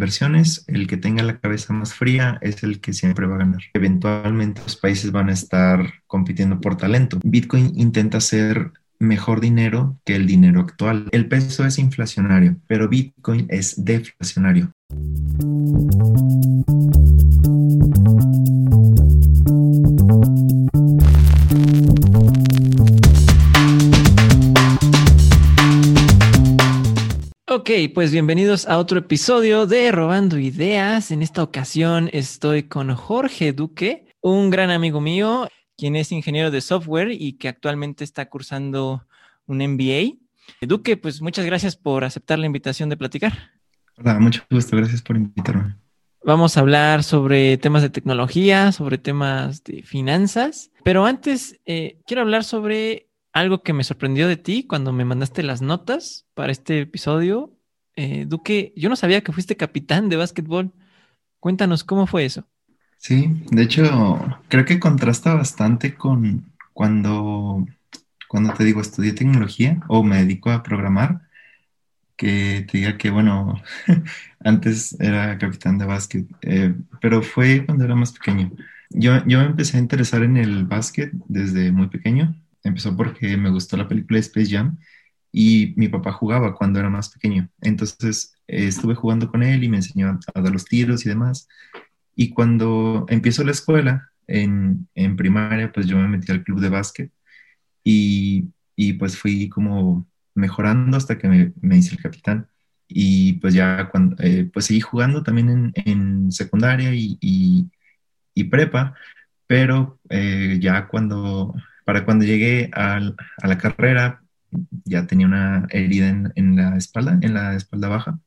inversiones, el que tenga la cabeza más fría es el que siempre va a ganar. Eventualmente los países van a estar compitiendo por talento. Bitcoin intenta hacer mejor dinero que el dinero actual. El peso es inflacionario, pero Bitcoin es deflacionario. Ok, pues bienvenidos a otro episodio de Robando Ideas. En esta ocasión estoy con Jorge Duque, un gran amigo mío, quien es ingeniero de software y que actualmente está cursando un MBA. Duque, pues muchas gracias por aceptar la invitación de platicar. Hola, mucho gusto, gracias por invitarme. Vamos a hablar sobre temas de tecnología, sobre temas de finanzas, pero antes eh, quiero hablar sobre algo que me sorprendió de ti cuando me mandaste las notas para este episodio. Eh, Duque, yo no sabía que fuiste capitán de básquetbol. Cuéntanos cómo fue eso. Sí, de hecho, creo que contrasta bastante con cuando, cuando te digo estudié tecnología o me dedico a programar, que te diga que, bueno, antes era capitán de básquet, eh, pero fue cuando era más pequeño. Yo, yo me empecé a interesar en el básquet desde muy pequeño empezó porque me gustó la película Space Jam y mi papá jugaba cuando era más pequeño. Entonces eh, estuve jugando con él y me enseñó a, dar los tiros y demás. Y cuando empiezo la escuela, en, en, primaria, pues yo me metí al club de básquet y, y pues fui como mejorando hasta que me, hice el capitán. Y pues ya cuando, eh, pues seguí jugando también en, en secundaria y, y, y, prepa, pero eh, ya cuando para cuando llegué a, la carrera, ya tenía una herida en, la espalda, en la espalda baja,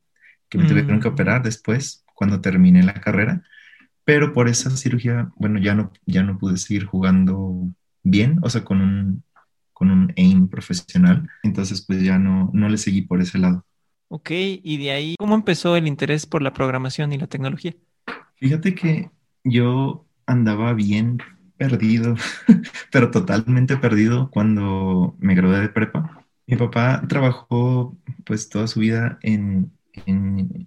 que me tuvieron que mm. operar después, cuando terminé la carrera. Pero por esa cirugía, bueno, ya no, ya no pude seguir jugando bien, o sea, con un, con un aim profesional. Entonces, pues ya no, no le seguí por ese lado. Ok, y de ahí, ¿cómo empezó el interés por la programación y la tecnología? Fíjate que yo andaba bien perdido, pero totalmente perdido cuando me gradué de prepa. Mi papá trabajó pues toda su vida en,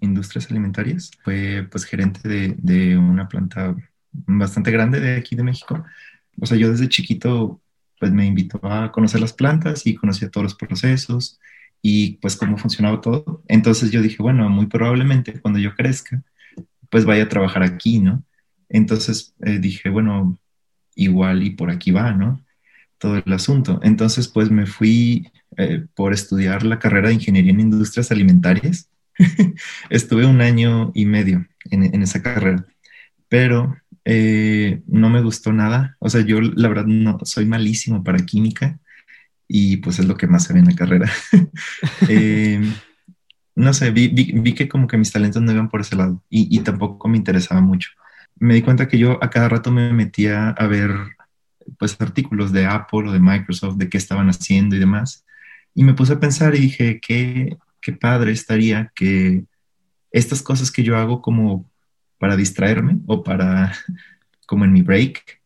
industrias alimentarias. Fue pues gerente de, de, una planta bastante grande de aquí de México. O sea, yo desde chiquito pues me invitó a conocer las plantas y conocía todos los procesos y pues cómo funcionaba todo. Entonces yo dije, bueno, muy probablemente cuando yo crezca pues vaya a trabajar aquí, ¿no? Entonces eh, dije, bueno, igual y por aquí va, ¿no? Todo el asunto. Entonces, pues me fui eh, por estudiar la carrera de Ingeniería en Industrias Alimentarias. Estuve un año y medio en, esa carrera, pero eh, no me gustó nada. O sea, yo la verdad no soy malísimo para química y pues es lo que más se ve en la carrera. Eh, no sé, vi, que como que mis talentos no iban por ese lado y, y tampoco me interesaba mucho me di cuenta que yo a cada rato me metía a ver pues artículos de Apple o de Microsoft de qué estaban haciendo y demás. Y me puse a pensar y dije, qué, qué padre estaría que estas cosas que yo hago como para distraerme o para, como en mi break,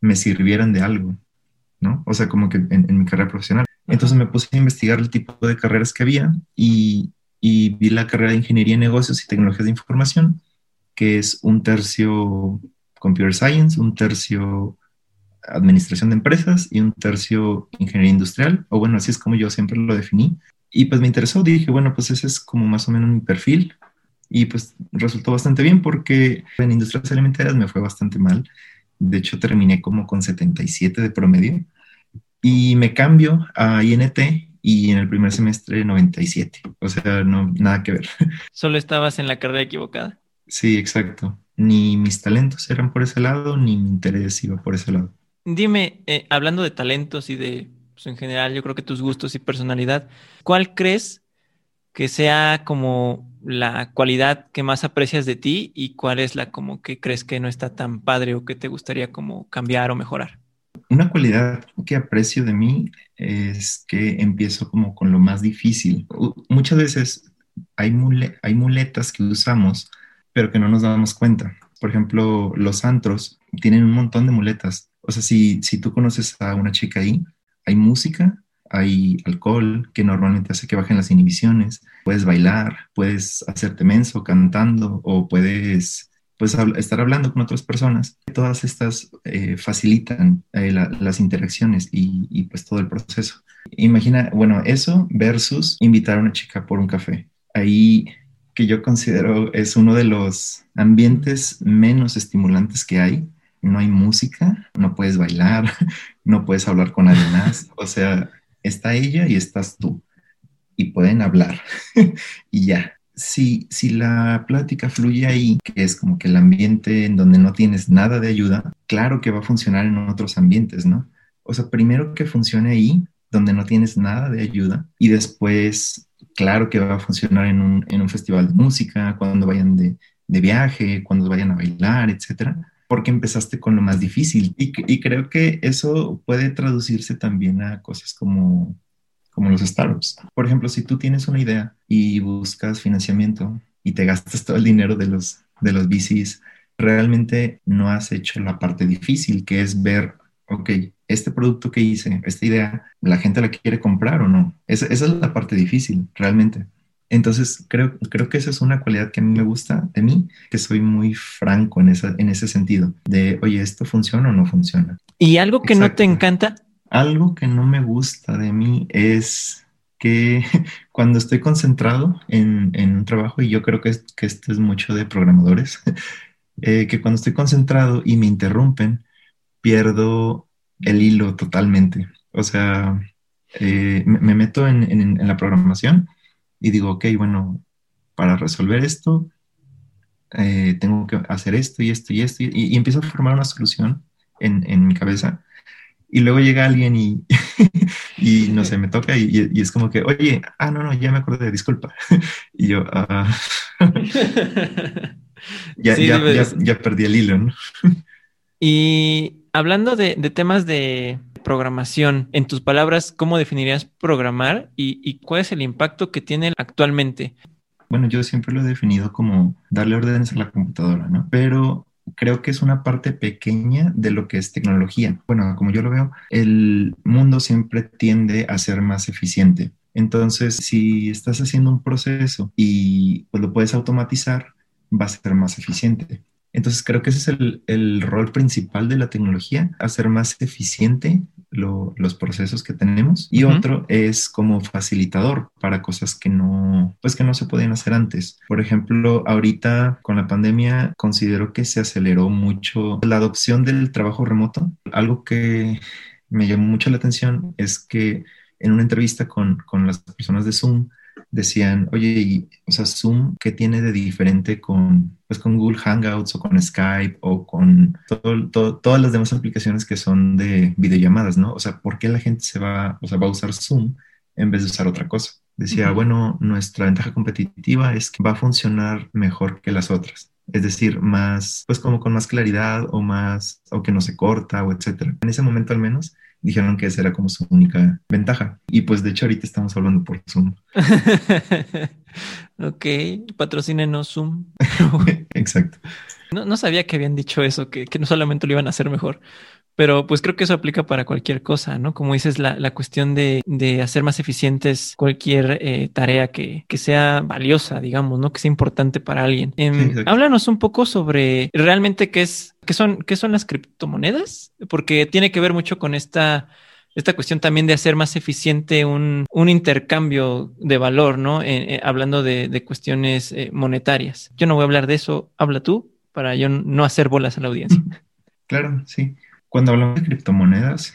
me sirvieran de algo, ¿no? O sea, como que en, mi carrera profesional. Entonces me puse a investigar el tipo de carreras que había y, y vi la carrera de Ingeniería en Negocios y Tecnologías de Información que es un tercio Computer Science, un tercio Administración de Empresas y un tercio Ingeniería Industrial, o bueno, así es como yo siempre lo definí. Y pues me interesó, dije, bueno, pues ese es como más o menos mi perfil. Y pues resultó bastante bien porque en industrias alimentarias me fue bastante mal. De hecho, terminé como con 77 de promedio. Y me cambio a INT y en el primer semestre 97. O sea, no, nada que ver. Solo estabas en la carrera equivocada. Sí, exacto. Ni mis talentos eran por ese lado, ni mi interés iba por ese lado. Dime, eh, hablando de talentos y de, pues, en general, yo creo que tus gustos y personalidad, ¿cuál crees que sea como la cualidad que más aprecias de ti y cuál es la como que crees que no está tan padre o que te gustaría como cambiar o mejorar? Una cualidad que aprecio de mí es que empiezo como con lo más difícil. Muchas veces hay, hay muletas que usamos pero que no nos damos cuenta. Por ejemplo, los antros tienen un montón de muletas. O sea, si, si tú conoces a una chica ahí, hay música, hay alcohol que normalmente hace que bajen las inhibiciones, puedes bailar, puedes hacerte menso cantando o puedes pues estar hablando con otras personas. Todas estas eh, facilitan eh, las interacciones y, y, pues todo el proceso. Imagina, bueno, eso versus invitar a una chica por un café. Ahí que yo considero es uno de los ambientes menos estimulantes que hay. No hay música, no puedes bailar, no puedes hablar con nadie más. O sea, está ella y estás tú. Y pueden hablar. y ya, si, si la plática fluye ahí, que es como que el ambiente en donde no tienes nada de ayuda, claro que va a funcionar en otros ambientes, ¿no? O sea, primero que funcione ahí, donde no tienes nada de ayuda, y después, claro que va a funcionar en un, en un festival de música, cuando vayan de, de viaje, cuando vayan a bailar, etcétera porque empezaste con lo más difícil. Y, creo que eso puede traducirse también a cosas como como los startups. Por ejemplo, si tú tienes una idea y buscas financiamiento y te gastas todo el dinero de los, de los VCs, realmente no has hecho la parte difícil, que es ver, ok, este producto que hice, esta idea, ¿la gente la quiere comprar o no? Esa es la parte difícil, realmente. Entonces, creo, creo que esa es una cualidad que a mí me gusta de mí, que soy muy franco en, esa, en ese sentido, de, oye, ¿esto funciona o no funciona? ¿Y algo que no te encanta? Algo que no me gusta de mí es que cuando estoy concentrado en, un trabajo, y yo creo que, que esto es mucho de programadores, eh, que cuando estoy concentrado y me interrumpen, pierdo el hilo totalmente. O sea, eh, me, meto en, la programación y digo, ok, bueno, para resolver esto, eh, tengo que hacer esto y esto y esto, y, y, empiezo a formar una solución en, en mi cabeza y luego llega alguien y, y no sé, me toca y, es como que, oye, ah, no, no, ya me acordé, disculpa. y yo, ah, ya, ya, perdí el hilo, ¿no? y hablando de, temas de programación, en tus palabras, ¿cómo definirías programar y, cuál es el impacto que tiene actualmente? Bueno, yo siempre lo he definido como darle órdenes a la computadora, ¿no? Pero creo que es una parte pequeña de lo que es tecnología. Bueno, como yo lo veo, el mundo siempre tiende a ser más eficiente. Entonces, si estás haciendo un proceso y pues, lo puedes automatizar, va a ser más eficiente. Entonces creo que ese es el rol principal de la tecnología, hacer más eficiente los procesos que tenemos y otro es como facilitador para cosas que no, pues que no se podían hacer antes. Por ejemplo, ahorita con la pandemia considero que se aceleró mucho la adopción del trabajo remoto. Algo que me llamó mucho la atención es que en una entrevista con, con las personas de Zoom, decían, oye, o sea, Zoom, ¿qué tiene de diferente con, pues, con Google Hangouts o con Skype o con todas las demás aplicaciones que son de videollamadas, ¿no? O sea, ¿por qué la gente se va, o sea, va a usar Zoom en vez de usar otra cosa? Decía, bueno, nuestra ventaja competitiva es que va a funcionar mejor que las otras. Es decir, más, pues como con más claridad o más, o que no se corta o etcétera. En ese momento al menos, dijeron que esa era como su única ventaja. Y pues de hecho ahorita estamos hablando por Zoom. ok, patrocínenos Zoom. Exacto. No, no, sabía que habían dicho eso, que, que, no solamente lo iban a hacer mejor, pero pues creo que eso aplica para cualquier cosa, ¿no? Como dices, la, la cuestión de, de, hacer más eficientes cualquier eh, tarea que, que, sea valiosa, digamos, ¿no? Que sea importante para alguien. Eh, háblanos un poco sobre realmente qué es, qué son, qué son las criptomonedas, porque tiene que ver mucho con esta esta cuestión también de hacer más eficiente un, un intercambio de valor, ¿no? Eh, eh hablando de, de cuestiones eh, monetarias. Yo no voy a hablar de eso, habla tú, para yo no hacer bolas a la audiencia. Claro, sí. Cuando hablamos de criptomonedas,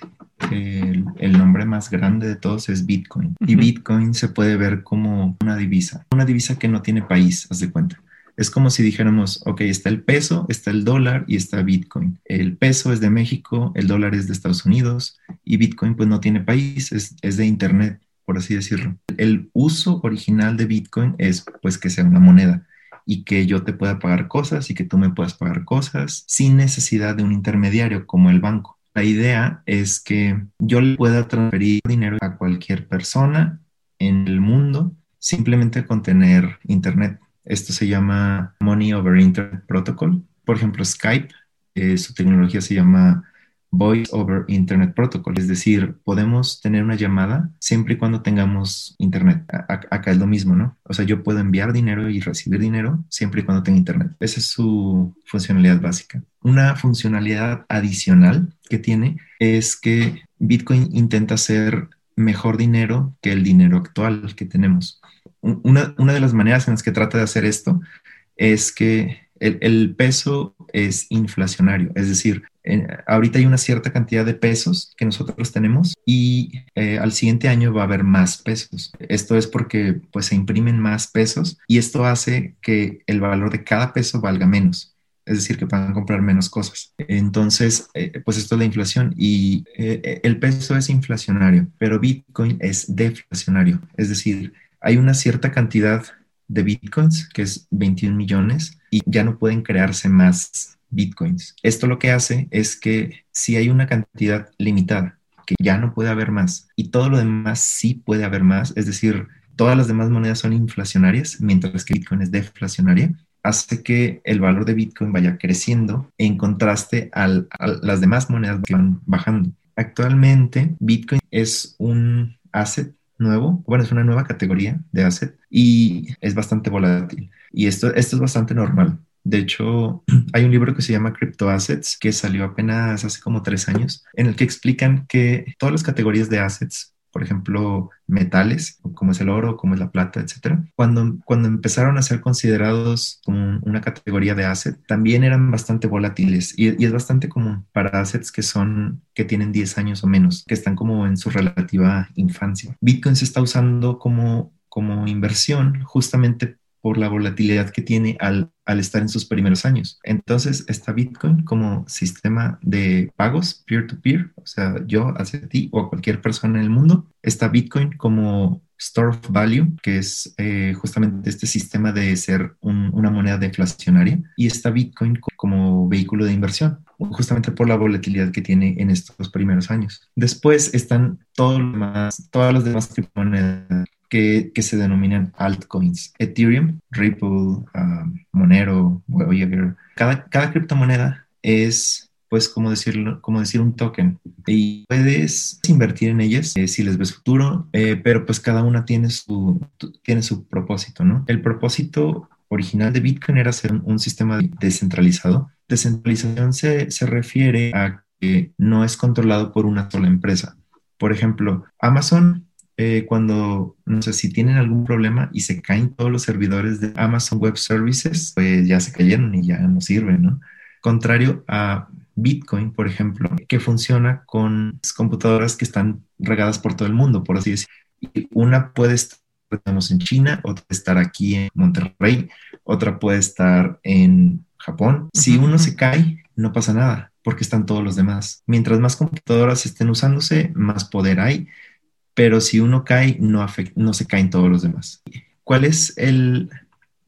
el, el, nombre más grande de todos es Bitcoin. Y Bitcoin se puede ver como una divisa, una divisa que no tiene país, haz de cuenta. Es como si dijéramos, ok, está el peso, está el dólar y está Bitcoin. El peso es de México, el dólar es de Estados Unidos y Bitcoin pues no tiene país, es, es de Internet, por así decirlo. El uso original de Bitcoin es pues que sea una moneda y que yo te pueda pagar cosas y que tú me puedas pagar cosas sin necesidad de un intermediario como el banco. La idea es que yo le pueda transferir dinero a cualquier persona en el mundo simplemente con tener internet. Esto se llama Money over Internet Protocol. Por ejemplo, Skype, eh, su tecnología se llama Voice over Internet Protocol, es decir, podemos tener una llamada siempre y cuando tengamos Internet. acá es lo mismo, ¿no? O sea, yo puedo enviar dinero y recibir dinero siempre y cuando tenga Internet. Esa es su funcionalidad básica. Una funcionalidad adicional que tiene es que Bitcoin intenta ser mejor dinero que el dinero actual que tenemos. Una de las maneras en las que trata de hacer esto es que el, peso es inflacionario, es decir, ahorita hay una cierta cantidad de pesos que nosotros tenemos y eh, al siguiente año va a haber más pesos. Esto es porque pues se imprimen más pesos y esto hace que el valor de cada peso valga menos. Es decir, que puedan comprar menos cosas. Entonces, eh, pues esto es la inflación y eh, el peso es inflacionario, pero Bitcoin es deflacionario. Es decir, hay una cierta cantidad de bitcoins, que es 21 millones, y ya no pueden crearse más bitcoins. Esto lo que hace es que si hay una cantidad limitada, que ya no puede haber más, y todo lo demás sí puede haber más, es decir, todas las demás monedas son inflacionarias, mientras que Bitcoin es deflacionaria, hace que el valor de Bitcoin vaya creciendo en contraste a las demás monedas que van bajando. Actualmente, Bitcoin es un asset nuevo, bueno, es una nueva categoría de asset y es bastante volátil. Y esto, esto es bastante normal. De hecho, hay un libro que se llama Crypto Assets que salió apenas hace como tres años, en el que explican que todas las categorías de assets por ejemplo, metales, como es el oro, como es la plata, etcétera, cuando, cuando empezaron a ser considerados como una categoría de asset, también eran bastante volátiles y, y, es bastante común para assets que son, que tienen 10 años o menos, que están como en su relativa infancia. Bitcoin se está usando como, como inversión justamente por la volatilidad que tiene al, al, estar en sus primeros años. Entonces está Bitcoin como sistema de pagos peer-to-peer, o sea, yo hacia ti o a cualquier persona en el mundo. Está Bitcoin como store of value, que es eh, justamente este sistema de ser una moneda deflacionaria. Y está Bitcoin como vehículo de inversión, justamente por la volatilidad que tiene en estos primeros años. Después están todos más, todas las demás criptomonedas que, se denominan altcoins. Ethereum, Ripple, um, Monero, Voyager. Cada, cada criptomoneda es pues como decirlo, como decir un token y puedes invertir en ellas eh, si les ves futuro, eh, pero pues cada una tiene su, tiene su propósito, ¿no? El propósito original de Bitcoin era ser un, sistema descentralizado. Descentralización se, se refiere a que no es controlado por una sola empresa. Por ejemplo, Amazon eh, cuando, no sé, si tienen algún problema y se caen todos los servidores de Amazon Web Services, pues ya se cayeron y ya no sirven, ¿no? Contrario a Bitcoin, por ejemplo, que funciona con computadoras que están regadas por todo el mundo, por así decirlo. Una puede estar en China, otra puede estar aquí en Monterrey, otra puede estar en Japón. Si uno se cae, no pasa nada, porque están todos los demás. Mientras más computadoras estén usándose, más poder hay pero si uno cae, no, no se caen todos los demás. ¿Cuál es el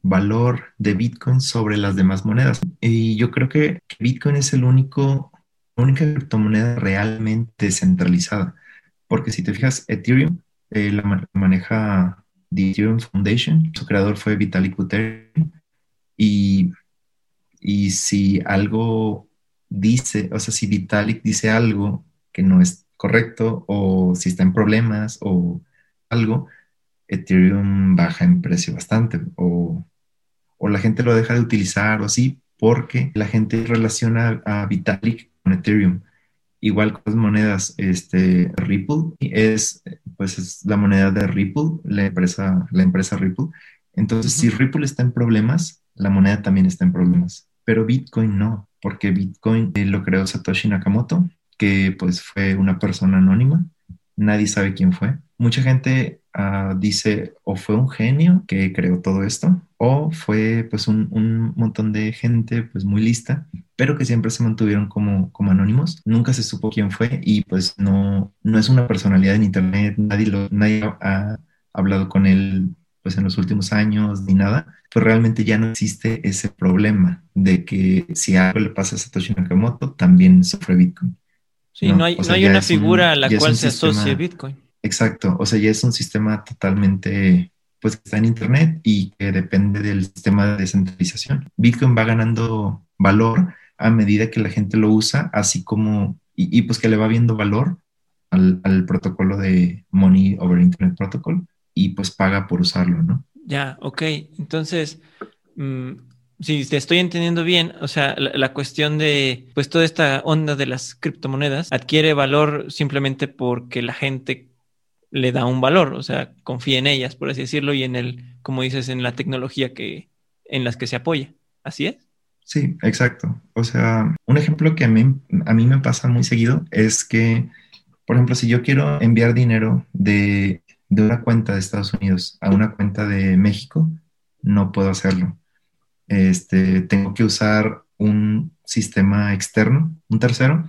valor de Bitcoin sobre las demás monedas? Y yo creo que Bitcoin es el único, la única criptomoneda realmente descentralizada, porque si te fijas, Ethereum eh, la maneja The Ethereum Foundation, su creador fue Vitalik Buterin, y, y si algo dice, o sea, si Vitalik dice algo que no es correcto o si está en problemas o algo, Ethereum baja en precio bastante o, la gente lo deja de utilizar o así porque la gente relaciona a Vitalik con Ethereum. Igual con las monedas, este, Ripple es, pues es la moneda de Ripple, la empresa, la empresa Ripple. Entonces, si Ripple está en problemas, la moneda también está en problemas. Pero Bitcoin no, porque Bitcoin eh, lo creó Satoshi Nakamoto que pues fue una persona anónima, nadie sabe quién fue. Mucha gente ah, dice o fue un genio que creó todo esto o fue pues un, un, montón de gente pues muy lista, pero que siempre se mantuvieron como, como anónimos. Nunca se supo quién fue y pues no, no es una personalidad en internet, nadie, lo, nadie ha hablado con él pues en los últimos años ni nada, pues realmente ya no existe ese problema de que si algo le pasa a Satoshi Nakamoto, también sufre Bitcoin. Sí, no, hay, no hay una figura a la cual se asocie Bitcoin. Exacto, o sea, ya es un sistema totalmente, pues que está en Internet y que depende del sistema de descentralización. Bitcoin va ganando valor a medida que la gente lo usa, así como y, pues que le va viendo valor al, al, protocolo de Money over Internet Protocol y pues paga por usarlo, ¿no? Ya, ok. Entonces, mmm, si te estoy entendiendo bien, o sea, la, cuestión de, pues toda esta onda de las criptomonedas adquiere valor simplemente porque la gente le da un valor, o sea, confía en ellas, por así decirlo, y en el, como dices, en la tecnología que, en las que se apoya. ¿Así es? Sí, exacto. O sea, un ejemplo que a mí, a mí me pasa muy seguido es que, por ejemplo, si yo quiero enviar dinero de, de una cuenta de Estados Unidos a una cuenta de México, no puedo hacerlo. Este, tengo que usar un sistema externo, un tercero,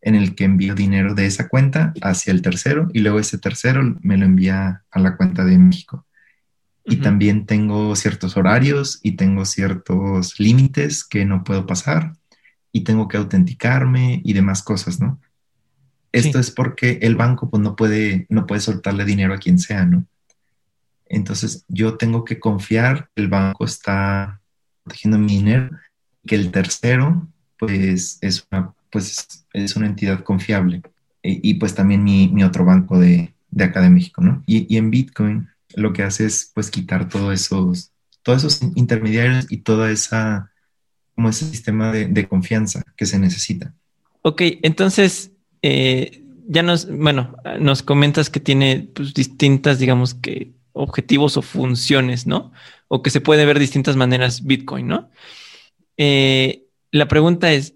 en el que envío dinero de esa cuenta hacia el tercero y luego ese tercero me lo envía a la cuenta de México. Y también tengo ciertos horarios y tengo ciertos límites que no puedo pasar y tengo que autenticarme y demás cosas, ¿no? Esto es porque el banco pues no puede, no puede soltarle dinero a quien sea, ¿no? Entonces yo tengo que confiar el banco está protegiendo mi dinero, que el tercero pues es una pues es una entidad confiable. Y, pues también mi, mi, otro banco de, de, acá de México, ¿no? Y, y, en Bitcoin lo que hace es pues quitar todos esos, todos esos intermediarios y toda esa, como ese sistema de, de confianza que se necesita. Ok, entonces, eh, ya nos, bueno, nos comentas que tiene pues, distintas, digamos que, objetivos o funciones, ¿no? O que se puede ver distintas maneras Bitcoin, ¿no? Eh, la pregunta es,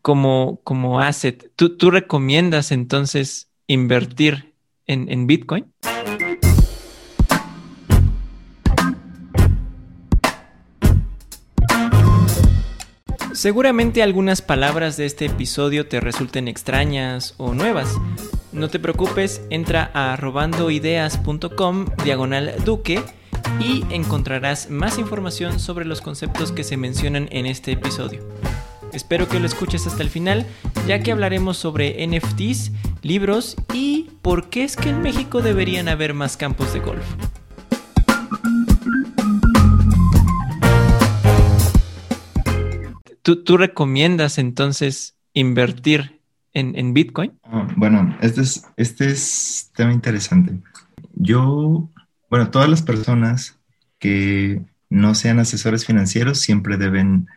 como, como asset, ¿tú, ¿tú recomiendas entonces invertir en, en Bitcoin? Seguramente algunas palabras de este episodio te resulten extrañas o nuevas. No te preocupes, entra a robandoideas.com diagonal duque y encontrarás más información sobre los conceptos que se mencionan en este episodio. Espero que lo escuches hasta el final, ya que hablaremos sobre NFTs, libros y por qué es que en México deberían haber más campos de golf. ¿Tú, recomiendas entonces invertir en, Bitcoin? Ah, bueno, este es, este es tema interesante. Yo, bueno, todas las personas que no sean asesores financieros siempre deben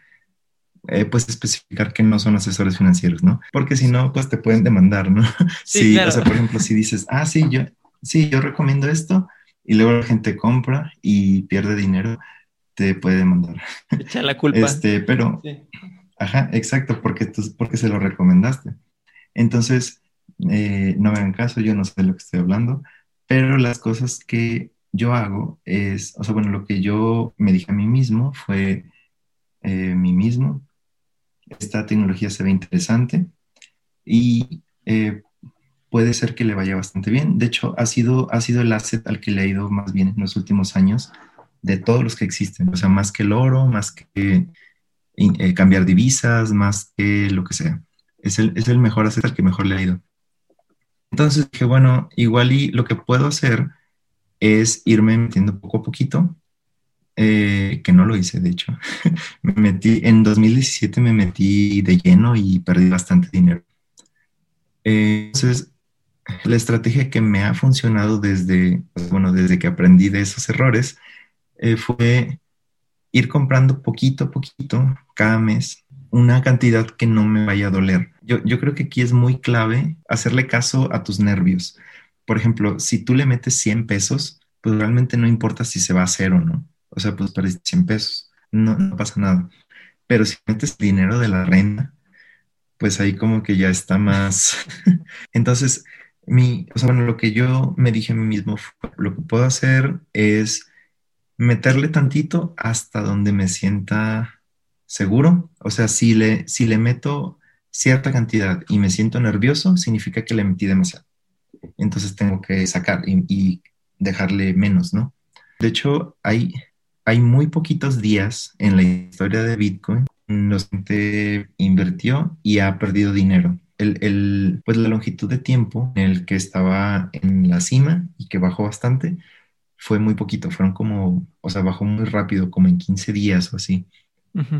eh, pues especificar que no son asesores financieros, ¿no? Porque si no, pues te pueden demandar, ¿no? Sí, o sea, por ejemplo, si dices, ah, sí, yo, sí, yo recomiendo esto, y luego la gente compra y pierde dinero, te puede demandar. Echa la culpa. Este, pero, ajá, exacto, porque, tú, porque se lo recomendaste. Entonces, eh, no me hagan caso, yo no sé de lo que estoy hablando, pero las cosas que yo hago es, o sea, bueno, lo que yo me dije a mí mismo fue, eh, mí mismo, esta tecnología se ve interesante y eh, puede ser que le vaya bastante bien. De hecho, ha sido, ha sido el asset al que le ha ido más bien en los últimos años de todos los que existen. O sea, más que el oro, más que eh, cambiar divisas, más que lo que sea. Es el, es el mejor al que mejor le ha ido. Entonces dije, bueno, igual y lo que puedo hacer es irme metiendo poco a poquito eh, que no lo hice, de hecho. me metí, en 2017 me metí de lleno y perdí bastante dinero. Eh, entonces, la estrategia que me ha funcionado desde, bueno, desde que aprendí de esos errores eh, fue ir comprando poquito a poquito cada mes una cantidad que no me vaya a doler. Yo, yo creo que aquí es muy clave hacerle caso a tus nervios. Por ejemplo, si tú le metes 100 pesos, pues realmente no importa si se va a hacer o no o sea, pues para 100 pesos, no, no pasa nada. Pero si metes dinero de la renta, pues ahí como que ya está más. Entonces, mi, o sea, bueno, lo que yo me dije a mí mismo, lo que puedo hacer es meterle tantito hasta donde me sienta seguro. O sea, si le, si le meto cierta cantidad y me siento nervioso, significa que le metí demasiado. Entonces tengo que sacar y, dejarle menos, ¿no? De hecho, hay, hay muy poquitos días en la historia de Bitcoin en los que invirtió y ha perdido dinero. El, pues la longitud de tiempo en el que estaba en la cima y que bajó bastante fue muy poquito, fueron como, o sea, bajó muy rápido, como en 15 días o así.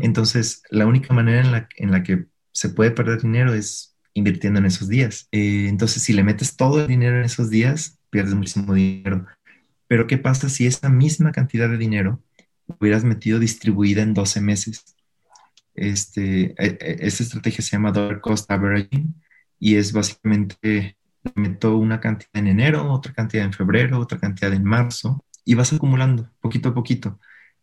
Entonces, la única manera en la, en la que se puede perder dinero es invirtiendo en esos días. Eh, entonces, si le metes todo el dinero en esos días, pierdes muchísimo dinero. Pero ¿qué pasa si esa misma cantidad de dinero hubieras metido distribuida en 12 meses? Este, e, e, esta estrategia se llama Dollar Cost Averaging y es básicamente meto una cantidad en enero, otra cantidad en febrero, otra cantidad en marzo y vas acumulando poquito a poquito.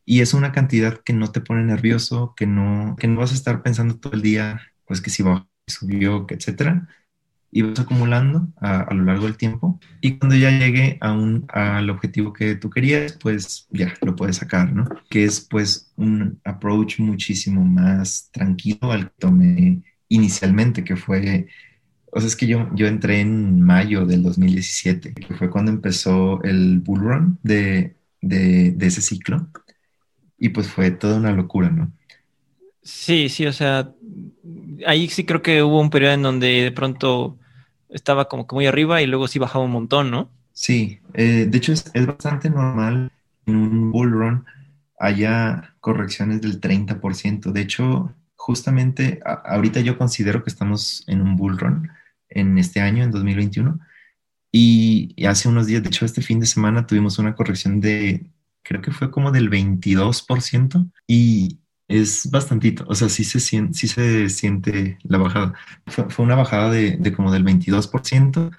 Y es una cantidad que no te pone nervioso, que no, que no vas a estar pensando todo el día, pues que si bajó, subió, que etcétera. Y vas acumulando a, lo largo del tiempo. Y cuando ya llegue a un, al objetivo que tú querías, pues ya lo puedes sacar, ¿no? Que es pues un approach muchísimo más tranquilo al que tomé inicialmente, que fue o sea, es que yo, yo entré en mayo del 2017, que fue cuando empezó el bull run de, de, ese ciclo. Y pues fue toda una locura, ¿no? Sí, sí, o sea, ahí sí creo que hubo un periodo en donde de pronto estaba como que muy arriba y luego sí bajaba un montón, ¿no? Sí, eh, de hecho es, es, bastante normal en un bull run haya correcciones del 30%. De hecho, justamente ahorita yo considero que estamos en un bull run en este año, en 2021. Y, hace unos días, de hecho, este fin de semana tuvimos una corrección de, creo que fue como del 22% y es bastantito, o sea, sí se siente, sí se siente la bajada. Fue, una bajada de, de, como del 22%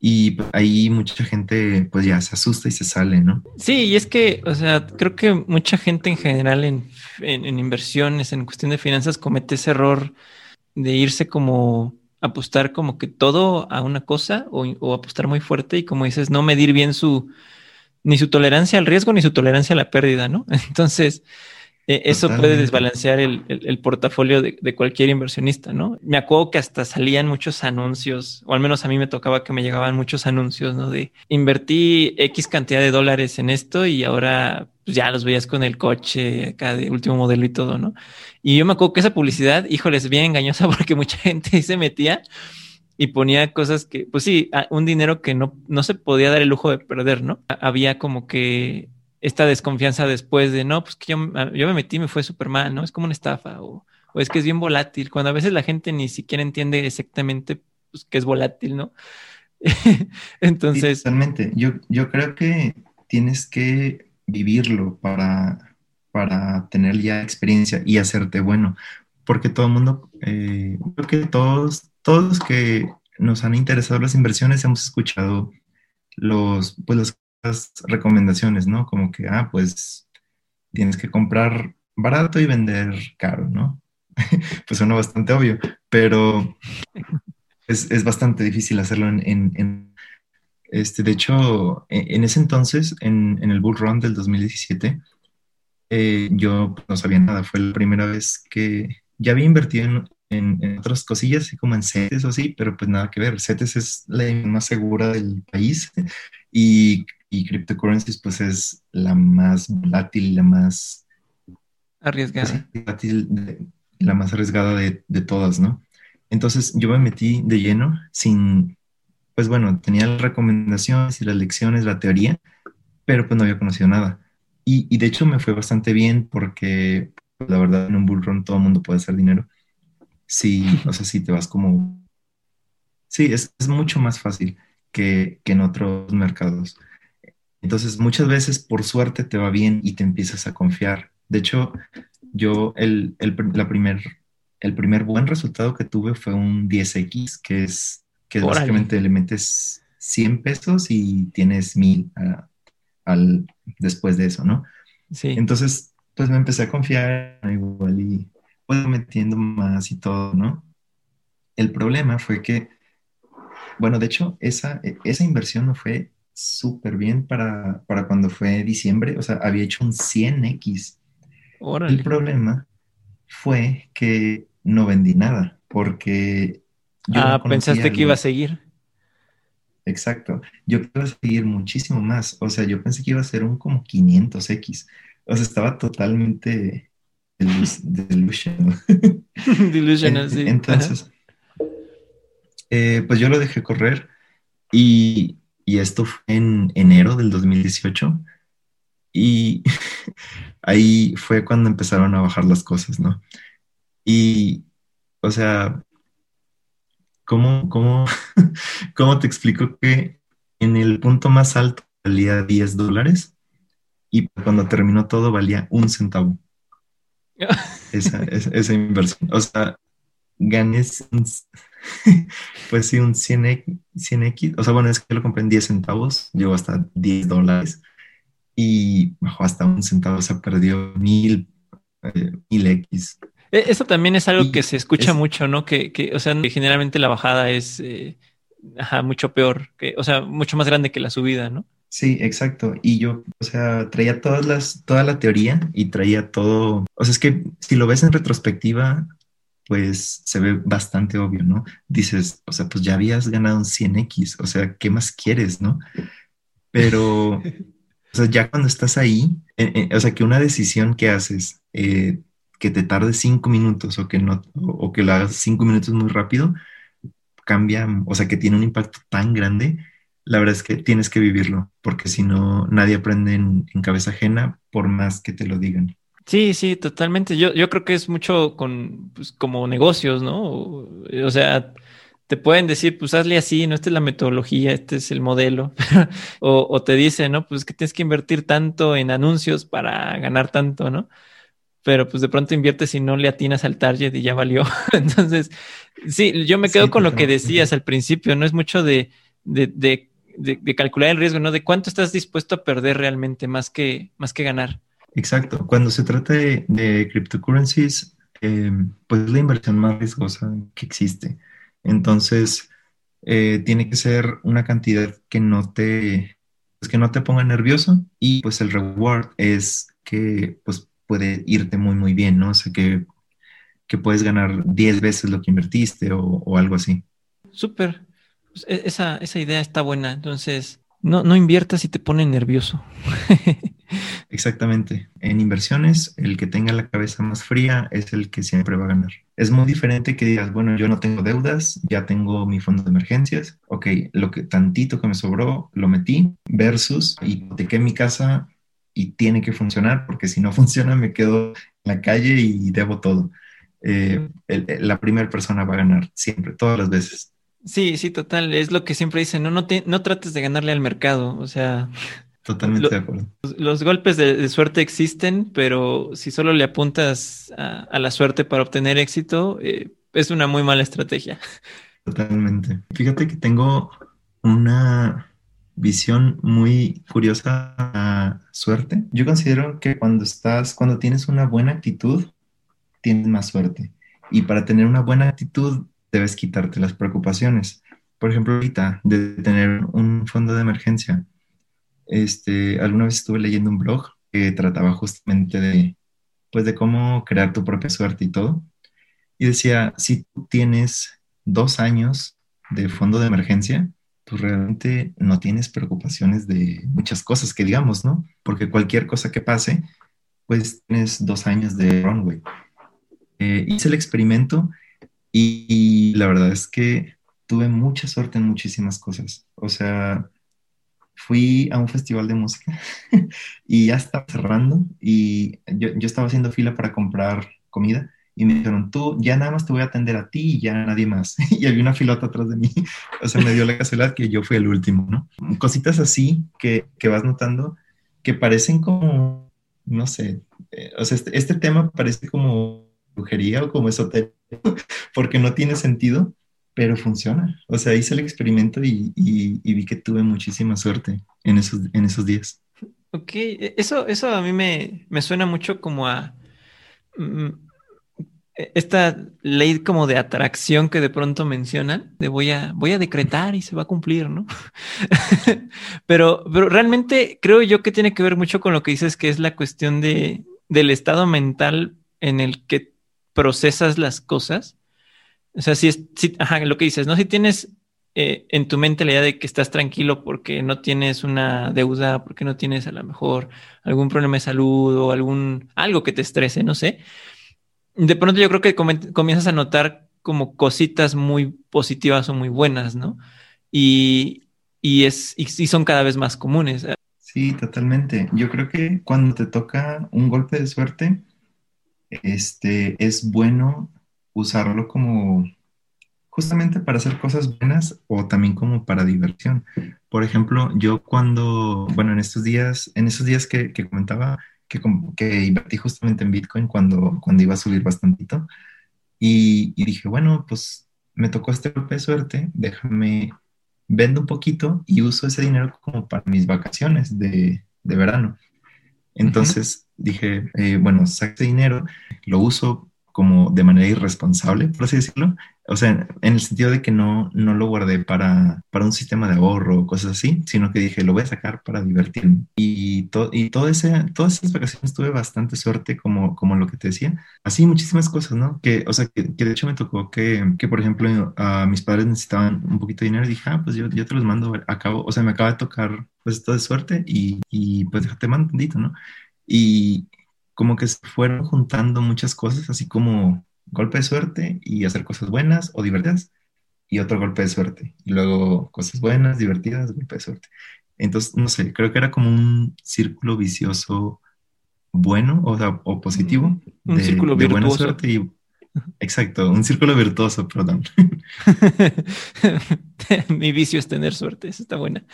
y ahí mucha gente pues ya se asusta y se sale, ¿no? Sí, y es que, o sea, creo que mucha gente en general en, en inversiones, en cuestión de finanzas, comete ese error de irse como apostar como que todo a una cosa o, apostar muy fuerte y como dices, no medir bien su, ni su tolerancia al riesgo ni su tolerancia a la pérdida, ¿no? Entonces, eh, eso puede desbalancear el, portafolio de, de, cualquier inversionista, ¿no? Me acuerdo que hasta salían muchos anuncios, o al menos a mí me tocaba que me llegaban muchos anuncios, ¿no? De invertí X cantidad de dólares en esto y ahora pues ya los veías con el coche acá de último modelo y todo, ¿no? Y yo me acuerdo que esa publicidad, híjole, es bien engañosa porque mucha gente se metía y ponía cosas que, pues sí, un dinero que no, no se podía dar el lujo de perder, ¿no? Había como que esta desconfianza después de, no, pues que yo, yo me metí y me fue súper mal, ¿no? Es como una estafa o, o, es que es bien volátil, cuando a veces la gente ni siquiera entiende exactamente pues, que es volátil, ¿no? Entonces... totalmente. Yo, yo creo que tienes que vivirlo para, para tener ya experiencia y hacerte bueno. Porque todo el mundo, eh, creo que todos, todos que nos han interesado las inversiones hemos escuchado los, pues las recomendaciones, ¿no? Como que, ah, pues tienes que comprar barato y vender caro, ¿no? pues suena bastante obvio, pero es, es bastante difícil hacerlo en, en este, de hecho, e, en, ese entonces, en, el Bull Run del 2017, eh, yo no sabía nada. Fue la primera vez que ya había invertido en, otras cosillas, así como en CETES o así, pero pues nada que ver. CETES es la más segura del país y, y cryptocurrencies pues es la más volátil, la más arriesgada. la más arriesgada de, de todas, ¿no? Entonces yo me metí de lleno sin, pues bueno, tenía las recomendaciones y las lecciones, la teoría, pero pues no había conocido nada. Y, de hecho me fue bastante bien porque pues, la verdad en un bull run todo el mundo puede hacer dinero. Sí, o sea, sí te vas como... Sí, es, mucho más fácil que, en otros mercados. Entonces, muchas veces por suerte te va bien y te empiezas a confiar. De hecho, yo el, la primer, el primer buen resultado que tuve fue un 10X, que es que básicamente le metes 100 pesos y tienes 1000 al, después de eso, ¿no? Sí. Entonces, pues me empecé a confiar igual y pues metiendo más y todo, ¿no? El problema fue que, bueno, de hecho, esa, esa inversión no fue súper bien para, para cuando fue diciembre, o sea, había hecho un 100X. El problema fue que no vendí nada, porque ah, pensaste que iba a seguir. Exacto. Yo iba a seguir muchísimo más. O sea, yo pensé que iba a ser un como 500X. O sea, estaba totalmente delusional. delusional, sí. Entonces, eh, pues yo lo dejé correr y, y esto fue en enero del 2018 y ahí fue cuando empezaron a bajar las cosas, ¿no? Y, o sea, ¿cómo, cómo, cómo te explico que en el punto más alto valía 10 dólares y cuando terminó todo valía un centavo? esa, esa, inversión. O sea, gané pues sí, un 100X, 100X. O sea, bueno, es que lo compré en 10 centavos, llegó hasta 10 dólares y bajó hasta un centavo, o sea, perdió mil, eh, mil X. E, eso también es algo que se escucha mucho, ¿no? Que, que, o sea, generalmente la bajada es eh, mucho peor, que, o sea, mucho más grande que la subida, ¿no? Sí, exacto. Y yo, o sea, traía todas las, toda la teoría y traía todo. O sea, es que si lo ves en retrospectiva, pues se ve bastante obvio, ¿no? Dices, o sea, pues ya habías ganado un 100x, o sea, ¿qué más quieres, no? Pero, o sea, ya cuando estás ahí, eh, eh, o sea, que una decisión que haces, eh, que te tarde cinco minutos o que no, o que lo hagas cinco minutos muy rápido, cambia, o sea, que tiene un impacto tan grande, la verdad es que tienes que vivirlo, porque si no, nadie aprende en, cabeza ajena por más que te lo digan. Sí, sí, totalmente. Yo, yo creo que es mucho con, pues, como negocios, ¿no? O, sea, te pueden decir, pues hazle así, no, esta es la metodología, este es el modelo. o, o, te dicen, ¿no? Pues que tienes que invertir tanto en anuncios para ganar tanto, ¿no? Pero pues de pronto inviertes y no le atinas al target y ya valió. Entonces, sí, yo me quedo con lo que decías al principio, no es mucho de, de, calcular el riesgo, ¿no? De cuánto estás dispuesto a perder realmente más que, más que ganar. Exacto. Cuando se trata de, cryptocurrencies, eh, pues es la inversión más riesgosa que existe. Entonces, eh, tiene que ser una cantidad que no te, pues, que no te ponga nervioso y pues el reward es que pues puede irte muy, muy bien, ¿no? O sea, que, que puedes ganar 10 veces lo que invertiste o, algo así. Súper. Pues, e, esa, esa, idea está buena. Entonces, no, no inviertas y te pone nervioso. Exactamente. En inversiones, el que tenga la cabeza más fría es el que siempre va a ganar. Es muy diferente que digas, bueno, yo no tengo deudas, ya tengo mi fondo de emergencias. Ok, lo que tantito que me sobró, lo metí, versus hipotequé mi casa y tiene que funcionar, porque si no funciona me quedo en la calle y debo todo. Eh, la primera persona va a ganar siempre, todas las veces. Sí, sí, total. Es lo que siempre dicen, no, no, te, no trates de ganarle al mercado, o sea... Totalmente de acuerdo. Los, golpes de, suerte existen, pero si solo le apuntas a, la suerte para obtener éxito, eh, es una muy mala estrategia. Totalmente. Fíjate que tengo una, visión muy curiosa a suerte. Yo considero que cuando estás, cuando tienes una buena actitud, tienes más suerte. Y para tener una buena actitud, debes quitarte las preocupaciones. Por ejemplo, ahorita, de tener un fondo de emergencia. Este, alguna vez estuve leyendo un blog que trataba justamente de, pues, de cómo crear tu propia suerte y todo. Y decía, si tú tienes dos años de fondo de emergencia, pues realmente no tienes preocupaciones de muchas cosas que digamos, ¿no? Porque cualquier cosa que pase, pues tienes dos años de runway. Eh, hice el experimento y, la verdad es que tuve mucha suerte en muchísimas cosas. O sea, fui a un festival de música y ya estaba cerrando y yo, yo estaba haciendo fila para comprar comida y me dijeron, tú ya nada más te voy a atender a ti y ya nadie más. y había una filota atrás de mí. O sea, me dio la casualidad que yo fui el último, ¿no? Cositas así que, que vas notando que parecen como, no sé, eh, o sea, este, este, tema parece como brujería o como esotérico, porque no tiene sentido, pero funciona. O sea, hice el experimento y, y, vi que tuve muchísima suerte en esos, en esos días. Ok, e, eso, eso a mí me, me suena mucho como a... Mm, esta ley como de atracción que de pronto mencionan, de voy a, voy a decretar y se va a cumplir, ¿no? pero, pero realmente creo yo que tiene que ver mucho con lo que dices, que es la cuestión de, del estado mental en el que procesas las cosas. O sea, si es, si, ajá, lo que dices, ¿no? Si tienes eh, en tu mente la idea de que estás tranquilo porque no tienes una deuda, porque no tienes a lo mejor algún problema de salud o algún, algo que te estrese, no sé de pronto yo creo que comienzas a notar como cositas muy positivas o muy buenas, ¿no? Y, es, y, son cada vez más comunes. Sí, totalmente. Yo creo que cuando te toca un golpe de suerte, este, es bueno usarlo como, justamente para hacer cosas buenas o también como para diversión. Por ejemplo, yo cuando, bueno, en estos días, en esos días que, que comentaba que, que, invertí justamente en Bitcoin cuando, cuando iba a subir bastantito y, y dije, bueno, pues me tocó este golpe de suerte, déjame, vendo un poquito y uso ese dinero como para mis vacaciones de, de verano. Entonces dije, eh, bueno, saco dinero, lo uso como de manera irresponsable, por así decirlo, o sea, en el sentido de que no, no lo guardé para, para un sistema de ahorro o cosas así, sino que dije, lo voy a sacar para divertirme. Y, to, y todo ese, todas esas vacaciones tuve bastante suerte, como, como lo que te decía. Así muchísimas cosas, ¿no? Que, o sea, que, que de hecho me tocó que, que, por ejemplo, a mis padres necesitaban un poquito de dinero y dije, ah, pues yo, yo te los mando, acabo, o sea, me acaba de tocar pues todo de suerte y, y pues déjate mando ¿no? Y como que se fueron juntando muchas cosas, así como golpe de suerte y hacer cosas buenas o divertidas y otro golpe de suerte y luego cosas buenas, divertidas, golpe de suerte. Entonces, no sé, creo que era como un círculo vicioso bueno o, o positivo. Un de, círculo de buena suerte y... Exacto, un círculo virtuoso, perdón. Mi vicio es tener suerte, eso está buena.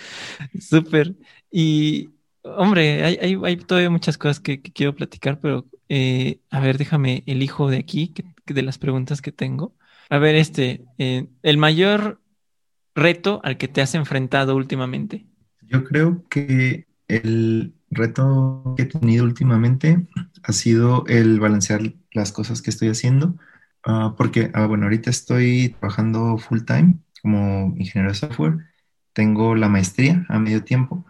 Súper. Y, hombre, hay, hay, hay, todavía muchas cosas que, que quiero platicar, pero eh, a ver, déjame elijo de aquí, que de las preguntas que tengo. A ver, este, eh, el mayor reto al que te has enfrentado últimamente. Yo creo que el reto que he tenido últimamente ha sido el balancear las cosas que estoy haciendo, uh, porque, uh, bueno, ahorita estoy trabajando full time como ingeniero de software, tengo la maestría a medio tiempo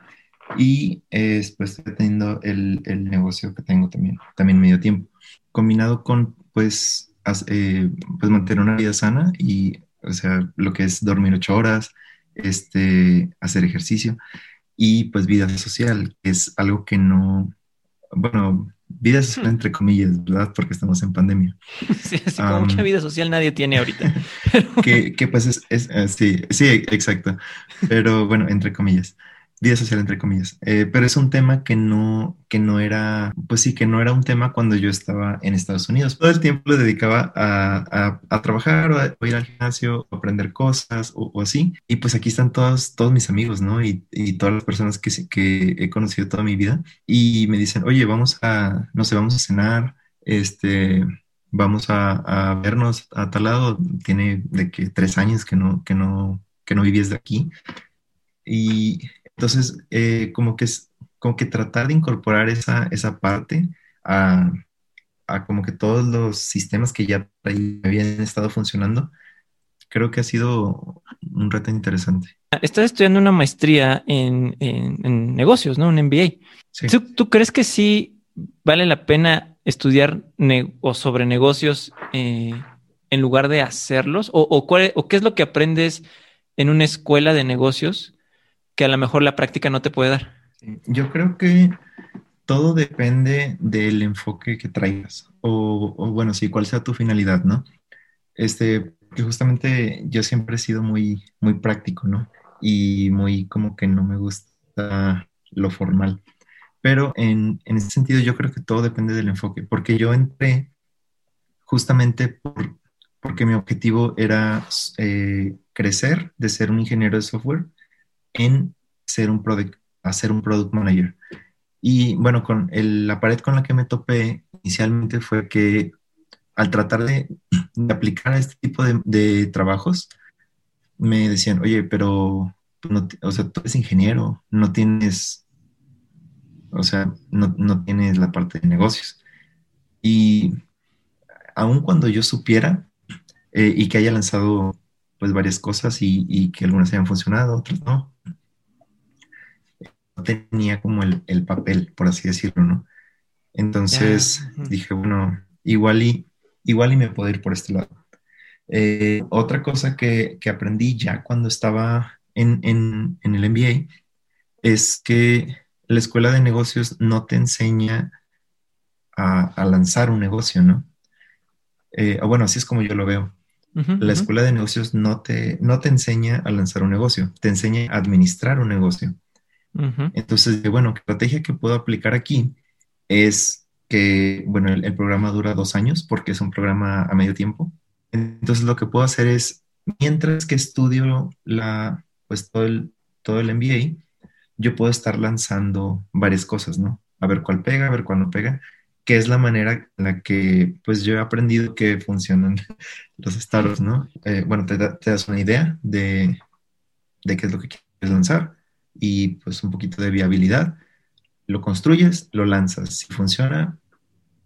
y eh, después estoy teniendo el, el, negocio que tengo también, también medio tiempo, combinado con, pues, eh, pues mantener una vida sana y, o sea, lo que es dormir ocho horas, este, hacer ejercicio y pues vida social, que es algo que no, bueno, vida social entre comillas, ¿verdad? Porque estamos en pandemia. Sí, así como mucha vida social nadie tiene ahorita. que, que, pues es, es, eh, sí, sí, exacto, pero bueno, entre comillas vida social entre comillas, eh, pero es un tema que no, que no era, pues sí, que no era un tema cuando yo estaba en Estados Unidos. Todo el tiempo le dedicaba a, a, trabajar o a, ir al gimnasio, o aprender cosas o, así. Y pues aquí están todos, todos mis amigos, ¿no? Y, y, todas las personas que, que he conocido toda mi vida y me dicen, oye, vamos a, no sé, vamos a cenar, este, vamos a, a vernos a tal lado. Tiene de que tres años que no, que no, que no vivías de aquí. Y entonces, eh, como, que, como que tratar de incorporar esa, esa parte a, a, como que todos los sistemas que ya habían estado funcionando, creo que ha sido un reto interesante. Estás estudiando una maestría en, en, negocios, ¿no? Un MBA. ¿Tú, ¿Tú, crees que sí vale la pena estudiar o sobre negocios eh, en lugar de hacerlos? ¿O, o, cuál, ¿O qué es lo que aprendes en una escuela de negocios que a lo mejor la práctica no te puede dar. Yo creo que todo depende del enfoque que traigas o, bueno, sí, cuál sea tu finalidad, ¿no? Este, que justamente yo siempre he sido muy, muy práctico, ¿no? Y muy como que no me gusta lo formal. Pero en, en ese sentido yo creo que todo depende del enfoque, porque yo entré justamente por, porque mi objetivo era eh, crecer de ser un ingeniero de software en ser un product, hacer un product manager. Y bueno, con la pared con la que me topé inicialmente fue que al tratar de, aplicar a este tipo de, trabajos, me decían, oye, pero, no, o sea, tú eres ingeniero, no tienes, o sea, no, no tienes la parte de negocios. Y aun cuando yo supiera eh, y que haya lanzado pues varias cosas y, y, que algunas hayan funcionado, otras no, no tenía como el, el, papel, por así decirlo, ¿no? Entonces dije, bueno, igual y, igual y me puedo ir por este lado. Eh, otra cosa que, que, aprendí ya cuando estaba en, en, en, el MBA es que la escuela de negocios no te enseña a, a lanzar un negocio, ¿no? Eh, bueno, así es como yo lo veo. La escuela de negocios no te, no te enseña a lanzar un negocio, te enseña a administrar un negocio. Entonces, bueno, la estrategia que puedo aplicar aquí es que, bueno, el, programa dura dos años porque es un programa a medio tiempo. Entonces, lo que puedo hacer es mientras que estudio la, pues todo el, todo el MBA, yo puedo estar lanzando varias cosas, ¿no? A ver cuál pega, a ver cuál no pega, que es la manera en la que pues yo he aprendido que funcionan los startups, ¿no? Eh, bueno, te, te, das una idea de, de qué es lo que quieres lanzar y pues un poquito de viabilidad, lo construyes, lo lanzas, si funciona,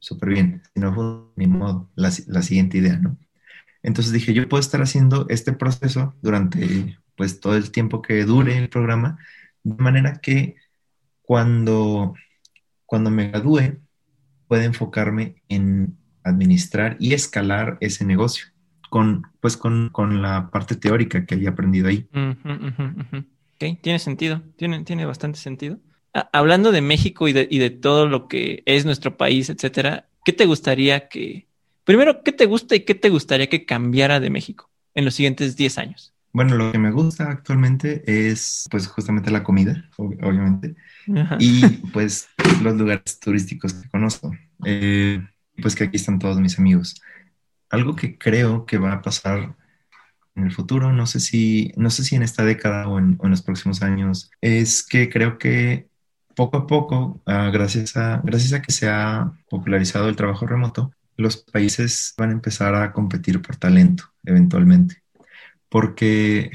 súper bien, si no, ni modo, la, la siguiente idea, ¿no? Entonces dije, yo puedo estar haciendo este proceso durante pues todo el tiempo que dure el programa, de manera que cuando, cuando me gradúe pueda enfocarme en administrar y escalar ese negocio con, pues con, con la parte teórica que haya aprendido ahí. Ok, tiene sentido, tiene, tiene bastante sentido. hablando de México y de, y de todo lo que es nuestro país, etcétera, ¿qué te gustaría que, primero, qué te gusta y qué te gustaría que cambiara de México en los siguientes 10 años? Bueno, lo que me gusta actualmente es pues justamente la comida, obviamente, y pues los lugares turísticos que conozco, eh, pues que aquí están todos mis amigos. Algo que creo que va a pasar en el futuro, no sé si, no sé si en esta década o en, los próximos años, es que creo que poco a poco, ah, gracias, a, gracias a que se ha popularizado el trabajo remoto, los países van a empezar a competir por talento eventualmente porque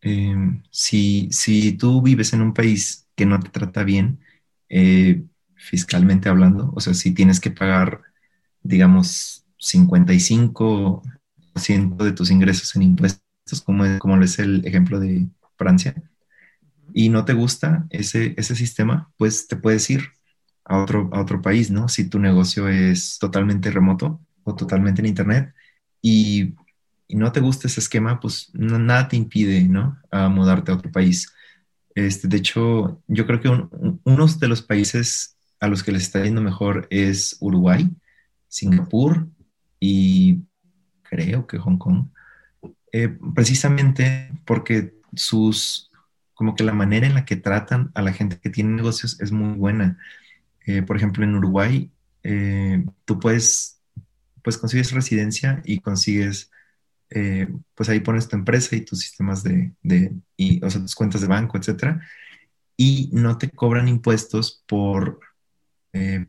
em, si, si, tú vives en un país que no te trata bien, eh, fiscalmente hablando, o sea, si tienes que pagar, digamos, 55% de tus ingresos en impuestos, como, como es el ejemplo de Francia, y no te gusta ese, ese sistema, pues te puedes ir a otro, a otro país, ¿no? Si tu negocio es totalmente remoto o totalmente en Internet y y no te gusta ese esquema, pues nada te impide, ¿no? A mudarte a otro país. Este, de hecho, yo creo que uno de los países a los que les está yendo mejor es Uruguay, Singapur y creo que Hong Kong. Eh, precisamente porque sus, como que la manera en la que tratan a la gente que tiene negocios es muy buena. Eh, por ejemplo, en Uruguay, eh, tú puedes, pues consigues residencia y consigues eh, pues ahí pones tu empresa y tus sistemas de, y, o sea, tus cuentas de banco, etcétera, y no te cobran impuestos por, eh,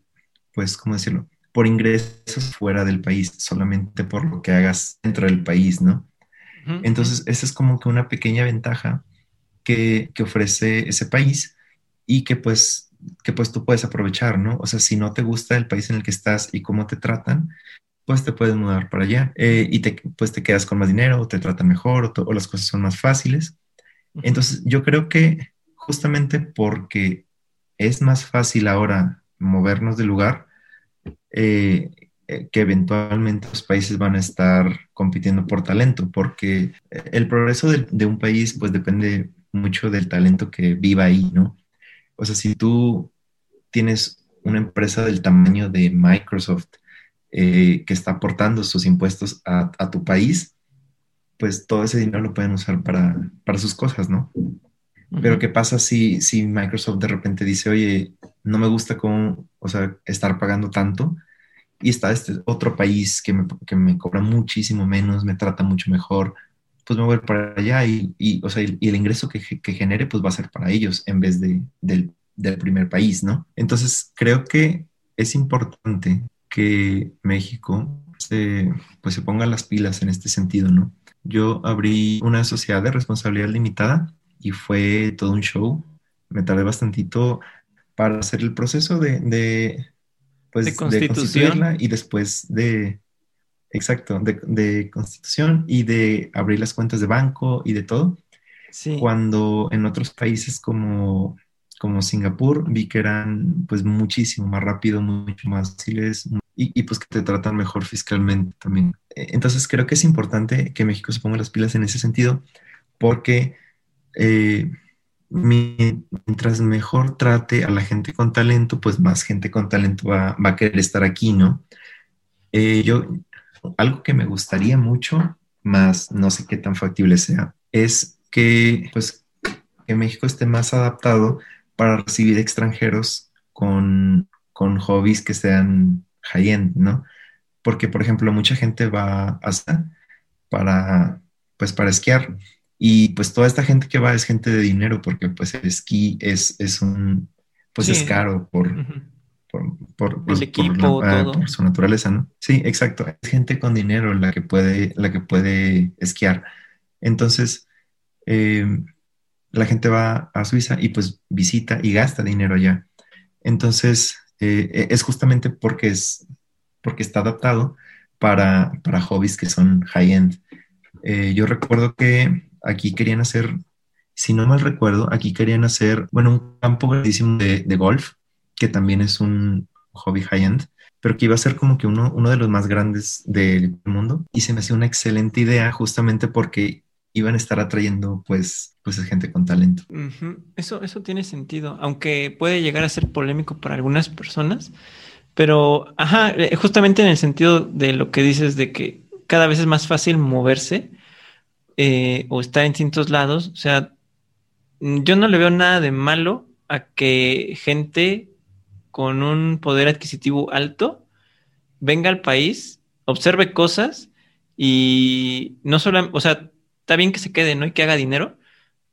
pues, ¿cómo decirlo? Por ingresos fuera del país, solamente por lo que hagas dentro del país, ¿no? Entonces, esa es como que una pequeña ventaja que, que, ofrece ese país y que pues, que pues tú puedes aprovechar, ¿no? O sea, si no te gusta el país en el que estás y cómo te tratan, pues te puedes mudar para allá eh, y te, pues te quedas con más dinero o te tratan mejor o, las cosas son más fáciles. Entonces yo creo que justamente porque es más fácil ahora movernos de lugar, eh, eh, que eventualmente los países van a estar compitiendo por talento, porque el progreso de, de, un país pues depende mucho del talento que viva ahí, ¿no? O sea, si tú tienes una empresa del tamaño de Microsoft, eh, que está aportando sus impuestos a, tu país, pues todo ese dinero lo pueden usar para, sus cosas, ¿no? Pero ¿qué pasa si, si Microsoft de repente dice, oye, no me gusta cómo, o sea, estar pagando tanto y está este otro país que me, que me cobra muchísimo menos, me trata mucho mejor, pues me voy para allá y, y, o sea, y el ingreso que, que, genere pues va a ser para ellos en vez de, del, del primer país, ¿no? Entonces creo que es importante que México se, pues se ponga las pilas en este sentido, ¿no? Yo abrí una sociedad de responsabilidad limitada y fue todo un show. Me tardé bastantito para hacer el proceso de, de pues, de, constituirla y después de, exacto, de, de, constitución y de abrir las cuentas de banco y de todo. Sí. Cuando en otros países como como Singapur, vi que eran pues muchísimo más rápido, mucho más fáciles y, pues que te tratan mejor fiscalmente también. E, entonces creo que es importante que México se ponga las pilas en ese sentido porque eh, mientras mejor trate a la gente con talento, pues más gente con talento va, a querer estar aquí, ¿no? Eh, yo, algo que me gustaría mucho, más no sé qué tan factible sea, es que pues que México esté más adaptado para recibir extranjeros con, con hobbies que sean high-end, ¿no? Porque, por ejemplo, mucha gente va hasta para, pues para esquiar. Y pues toda esta gente que va es gente de dinero porque pues el esquí es, es un, pues es caro por, por, pues, ah, por, su naturaleza, ¿no? Sí, exacto. Es gente con dinero la que puede, la que puede esquiar. Entonces, em, la gente va a Suiza y pues visita y gasta dinero allá. Entonces, eh, e, es justamente porque, es, porque está adaptado para, para hobbies que son high-end. Eh, yo recuerdo que aquí querían hacer, si no mal recuerdo, aquí querían hacer, bueno, un campo grandísimo de, de golf, que también es un hobby high-end, pero que iba a ser como que uno, uno de los más grandes del mundo. Y se me hacía una excelente idea justamente porque iban a estar atrayendo pues, pues gente con talento. Eso, eso tiene sentido, aunque puede llegar a ser polémico para algunas personas, pero ajá, eh, justamente en el sentido de lo que dices de que cada vez es más fácil moverse eh, o estar en distintos lados, o sea, yo no le veo nada de malo a que gente con un poder adquisitivo alto venga al país, observe cosas y no solo, o sea, está bien que se quede, ¿no? Y que haga dinero,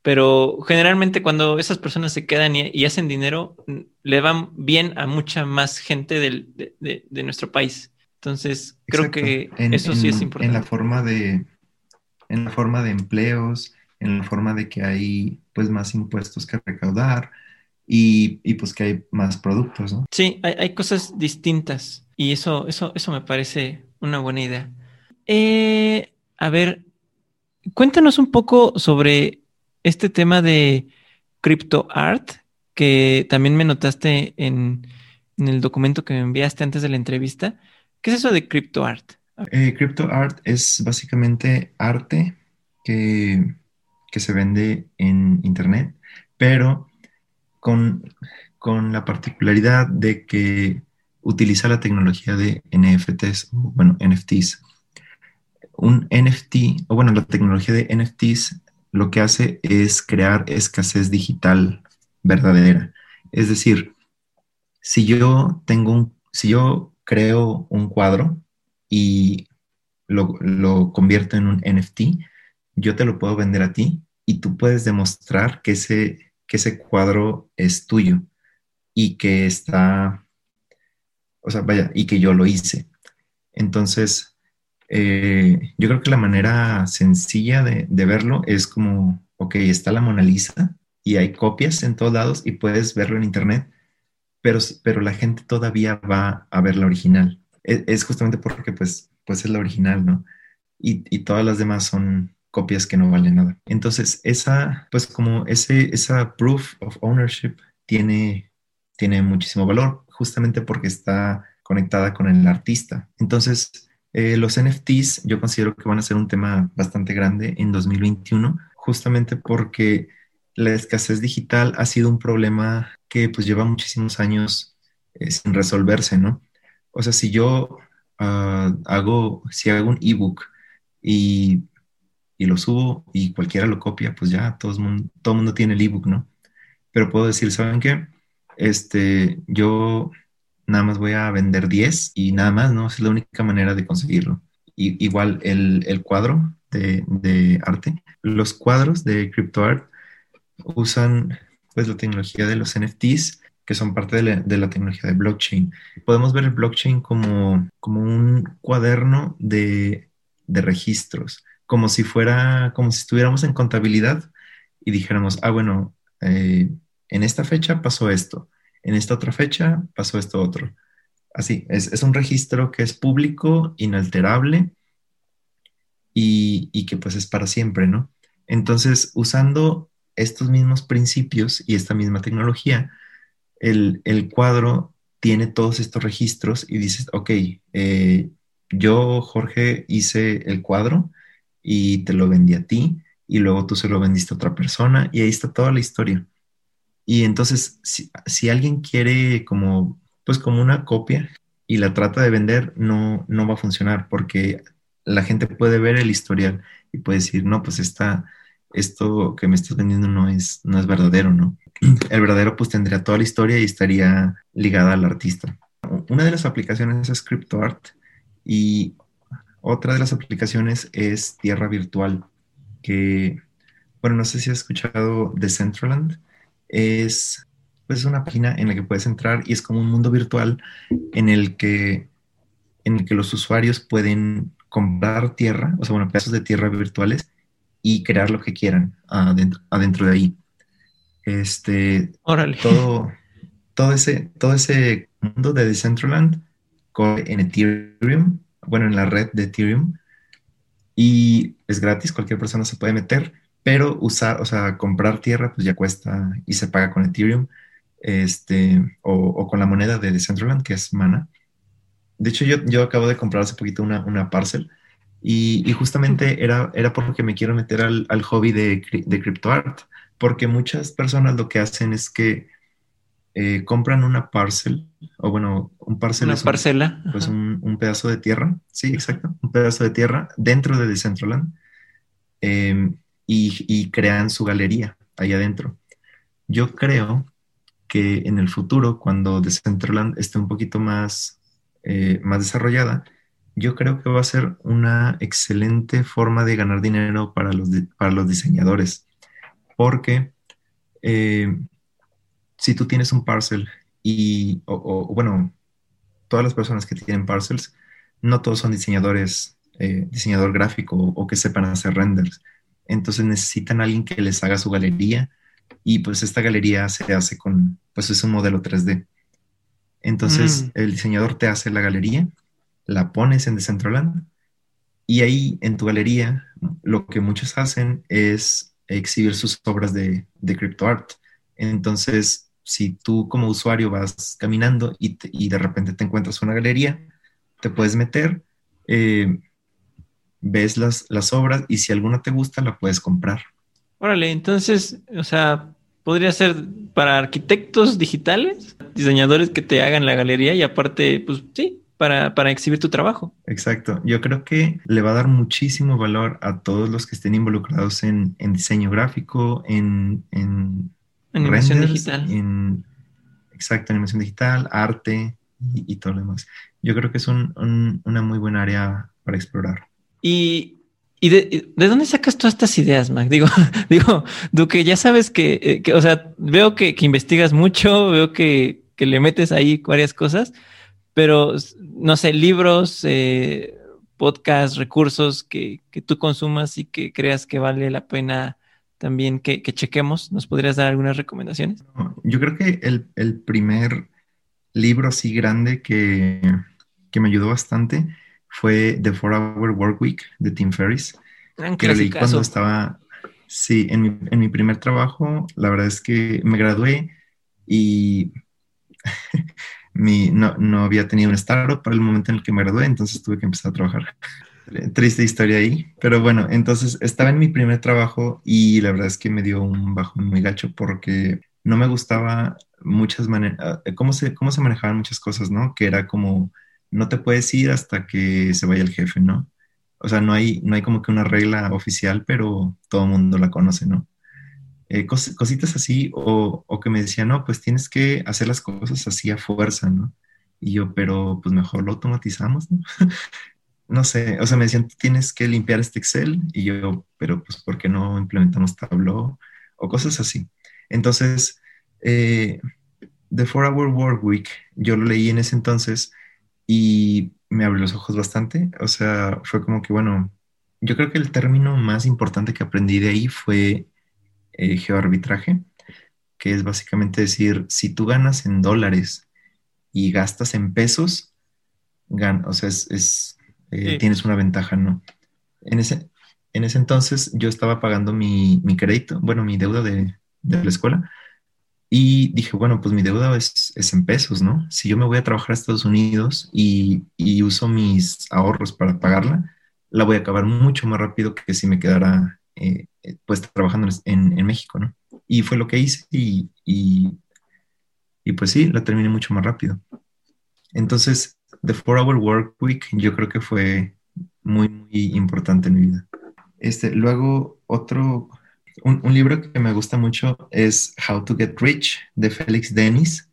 pero generalmente cuando esas personas se quedan y, hacen dinero, le van bien a mucha más gente de, nuestro país. Entonces, creo que eso sí es importante. En la forma de, en la forma de empleos, en la forma de que hay pues más impuestos que recaudar y, y pues que hay más productos, ¿no? Sí, hay, hay, cosas distintas y eso, eso, eso me parece una buena idea. Eh, a ver, Cuéntanos un poco sobre este tema de crypto art, que también me notaste en, el documento que me enviaste antes de la entrevista. ¿Qué es eso de crypto art? Eh, crypto art es básicamente arte que, que, se vende en Internet, pero con, con la particularidad de que utiliza la tecnología de NFTs, bueno, NFTs un NFT, o bueno, la tecnología de NFTs lo que hace es crear escasez digital verdadera. Es decir, si yo tengo un, si yo creo un cuadro y lo, convierto en un NFT, yo te lo puedo vender a ti y tú puedes demostrar que ese, que ese cuadro es tuyo y que está, o sea, vaya, y que yo lo hice. Entonces, eh, yo creo que la manera sencilla de, verlo es como, ok, está la Mona Lisa y hay copias en todos lados y puedes verlo en internet, pero, pero la gente todavía va a ver la original. E, es, justamente porque pues, pues es la original, ¿no? Y, y, todas las demás son copias que no valen nada. Entonces, esa, pues como ese, esa proof of ownership tiene, tiene muchísimo valor, justamente porque está conectada con el artista. Entonces, eh, los NFTs yo considero que van a ser un tema bastante grande en 2021, justamente porque la escasez digital ha sido un problema que pues lleva muchísimos años eh, sin resolverse, ¿no? O sea, si yo ah, hago, si hago un ebook y, y lo subo y cualquiera lo copia, pues ya todo el mundo, todo mundo tiene el ebook, ¿no? Pero puedo decir, ¿saben qué? Este, yo nada más voy a vender 10 y nada más, ¿no? Es la única manera de conseguirlo. Y, igual el, cuadro de, arte, los cuadros de CryptoArt usan pues la tecnología de los NFTs que son parte de la, tecnología de blockchain. Podemos ver el blockchain como, como un cuaderno de, registros, como si fuera, como si estuviéramos en contabilidad y dijéramos, ah, bueno, eh, en esta fecha pasó esto, en esta otra fecha pasó esto otro. Así, es, un registro que es público, inalterable y, que pues es para siempre, ¿no? Entonces, usando estos mismos principios y esta misma tecnología, el, cuadro tiene todos estos registros y dices, ok, eh, yo, Jorge, hice el cuadro y te lo vendí a ti y luego tú se lo vendiste a otra persona y ahí está toda la historia. Y entonces, si, alguien quiere como, pues como una copia y la trata de vender, no, no va a funcionar porque la gente puede ver el historial y puede decir, no, pues está, esto que me estás vendiendo no es, no es verdadero, ¿no? El verdadero pues tendría toda la historia y estaría ligada al artista. Una de las aplicaciones es CryptoArt y otra de las aplicaciones es Tierra Virtual. que, bueno, no sé si has escuchado The Centraland. Es pues una página en la que puedes entrar y es como un mundo virtual en el que, en el que los usuarios pueden comprar tierra, o sea, bueno, pedazos de tierra virtuales y crear lo que quieran adentro, adentro de ahí. Este, Órale. Todo, todo, ese, todo ese mundo de Decentraland en Ethereum, bueno, en la red de Ethereum, y es gratis, cualquier persona se puede meter, pero usar, o sea, comprar tierra, pues ya cuesta y se paga con Ethereum, este, o, con la moneda de Decentraland, que es Mana. De hecho, yo, yo acabo de comprar hace poquito una, una parcel y, justamente era, era porque me quiero meter al, al hobby de, de CryptoArt, porque muchas personas lo que hacen es que eh, compran una parcel, o bueno, un parcel una es parcela. Un, pues un, pedazo de tierra, sí, exacto, un pedazo de tierra dentro de Decentraland em, y, crean su galería ahí adentro. Yo creo que en el futuro, cuando Decentraland esté un poquito más, eh, más desarrollada, yo creo que va a ser una excelente forma de ganar dinero para los, para los diseñadores, porque eh, si tú tienes un parcel y, o, bueno, todas las personas que tienen parcels, no todos son diseñadores, eh, diseñador gráfico o, que sepan hacer renders. Entonces necesitan a alguien que les haga su galería y pues esta galería se hace con, pues es un modelo 3D. Entonces mm. el diseñador te hace la galería, la pones en Decentraland y ahí en tu galería lo que muchos hacen es exhibir sus obras de, de CryptoArt. Entonces si tú como usuario vas caminando y, de repente te encuentras una galería, te puedes meter, eh, ves las, las obras y si alguna te gusta, la puedes comprar. Órale, entonces, o sea, podría ser para arquitectos digitales, diseñadores que te hagan la galería y aparte, pues sí, para, para, exhibir tu trabajo. Exacto. Yo creo que le va a dar muchísimo valor a todos los que estén involucrados en, en diseño gráfico, en, en Animación digital. exacto, animación digital, arte y, todo lo demás. Yo creo que es una muy buena área para explorar. Y, de, dónde sacas todas estas ideas, Mac? Digo, digo, Duque, ya sabes que, eh, o sea, veo que, investigas mucho, veo que, le metes ahí varias cosas, pero no sé, libros, eh, podcasts, recursos que, que, tú consumas y que creas que vale la pena también que, chequemos? ¿Nos podrías dar algunas recomendaciones? Yo creo que el, primer libro así grande que, me ayudó bastante fue The Four Hour Work Week de Tim Ferriss. Gran que leí cuando estaba, sí, en mi, en mi primer trabajo, la verdad es que me gradué y mi, no, no, había tenido un startup para el momento en el que me gradué, entonces tuve que empezar a trabajar triste historia ahí. Pero bueno, entonces estaba en mi primer trabajo y la verdad es que me dio un bajón muy gacho porque no me gustaba muchas maneras, ah, cómo se, cómo se manejaban muchas cosas, ¿no? Que era como, no te puedes ir hasta que se vaya el jefe, ¿no? O sea, no hay, no hay como que una regla oficial, pero todo el mundo la conoce, ¿no? Eh, cositas así, o, o, que me decían, no, pues tienes que hacer las cosas así a fuerza, ¿no? Y yo, pero pues mejor lo automatizamos, ¿no? no sé, o sea, me decían, tienes que limpiar este Excel y yo, pero pues, ¿por qué no implementamos Tableau? O cosas así. Entonces, eh, The Four Hour Work Week, yo lo leí en ese entonces y me abrió los ojos bastante. O sea, fue como que, bueno, yo creo que el término más importante que aprendí de ahí fue eh, geoarbitraje, que es básicamente decir, si tú ganas en dólares y gastas en pesos, gan o sea, es eh, tienes una ventaja, ¿no? En ese, en ese entonces yo estaba pagando mi, crédito, bueno, mi deuda de, la escuela, y dije, bueno, pues mi deuda es, en pesos, ¿no? Si yo me voy a trabajar a Estados Unidos y, uso mis ahorros para pagarla, la voy a acabar mucho más rápido que si me quedara eh, pues trabajando en, México, ¿no? Y fue lo que hice y, y pues sí, la terminé mucho más rápido. Entonces, The Four Hour Work Week yo creo que fue muy, muy importante en mi vida. Este, luego, otro, un, libro que me gusta mucho es How to Get Rich de Félix Dennis,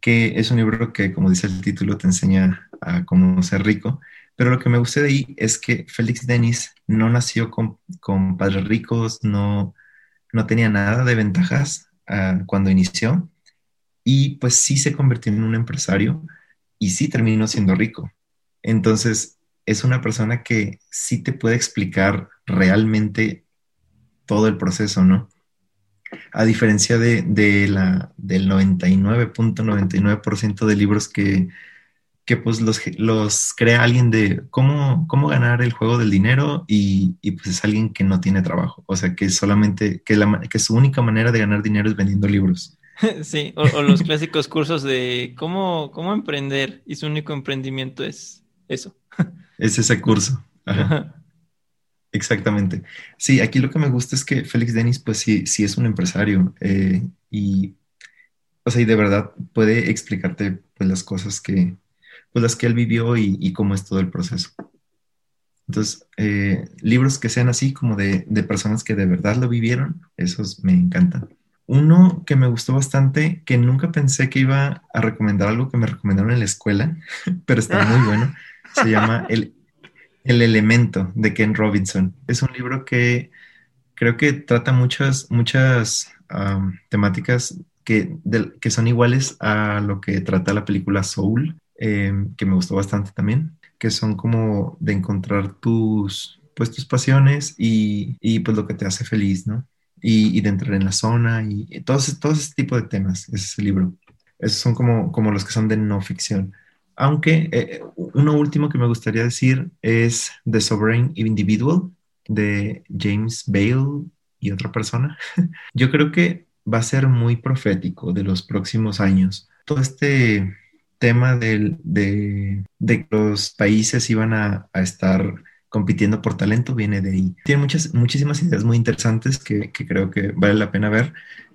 que es un libro que, como dice el título, te enseña a cómo ser rico, Pero lo que me gusta de ahí es que Félix Denis no nació con, con padres ricos, no, no tenía nada de ventajas uh, cuando inició y pues sí se convirtió en un empresario y sí terminó siendo rico. Entonces, es una persona que sí te puede explicar realmente todo el proceso, ¿no? A diferencia de, de la, del 99.99% de libros que, que pues los, los, crea alguien de cómo, cómo ganar el juego del dinero y, y, pues es alguien que no tiene trabajo. O sea, que solamente, que, la, que su única manera de ganar dinero es vendiendo libros. Sí, o, o los clásicos cursos de cómo, cómo emprender y su único emprendimiento es eso. Es ese curso. Ajá. Exactamente. Sí, aquí lo que me gusta es que Félix Denis, pues sí, sí es un empresario eh, y, o sea, y de verdad puede explicarte pues las cosas que, pues las que él vivió y, y cómo es todo el proceso. Entonces, eh, libros que sean así como de, de, personas que de verdad lo vivieron, esos me encantan. Uno que me gustó bastante, que nunca pensé que iba a recomendar algo que me recomendaron en la escuela, pero está muy bueno, se llama El el elemento de Ken Robinson. Es un libro que creo que trata muchas, muchas temáticas que, que, son iguales a lo que trata la película Soul, eh, que me gustó bastante también, que son como de encontrar tus, pues, tus pasiones y, y pues lo que te hace feliz, ¿no? Y, y de entrar en la zona y, y todos, todo ese tipo de temas, ese libro. Esos son como, como los que son de no ficción. Aunque eh, uno último que me gustaría decir es The Sovereign Individual de James Bale y otra persona. Yo creo que va a ser muy profético de los próximos años. Todo este tema de, de, que los países iban a, a, estar compitiendo por talento viene de ahí. Tiene muchas, muchísimas ideas muy interesantes que, que creo que vale la pena ver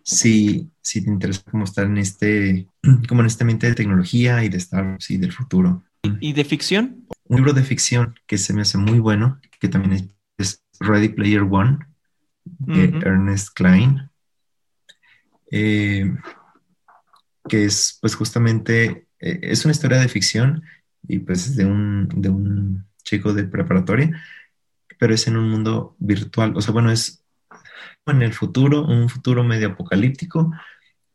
si, si te interesa cómo estar en este, como en este ambiente de tecnología y de estar, sí, del futuro. ¿Y de ficción? Un libro de ficción que se me hace muy bueno, que también es, es Ready Player One, de uh -huh. Ernest Klein, eh, que es pues justamente, eh, es una historia de ficción y pues de un, de un chico de preparatoria, pero es en un mundo virtual, o sea, bueno, es en el futuro, un futuro medio apocalíptico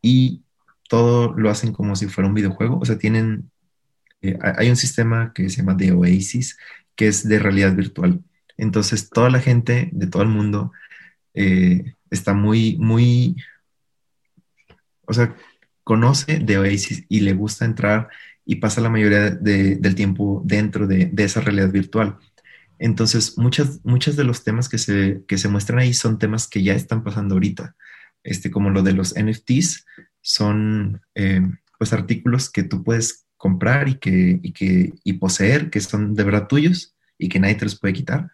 y todo lo hacen como si fuera un videojuego. O sea, tienen, eh, hay un sistema que se llama The Oasis, que es de realidad virtual. Entonces, toda la gente de todo el mundo eh, está muy, muy, o sea, conoce The Oasis y le gusta entrar y pasa la mayoría de, del tiempo dentro de, de esa realidad virtual. Entonces, muchas, muchos de los temas que se, que se muestran ahí son temas que ya están pasando ahorita, este, como lo de los NFTs, son eh, pues artículos que tú puedes comprar y, que, y, que, y poseer, que son de verdad tuyos y que nadie te los puede quitar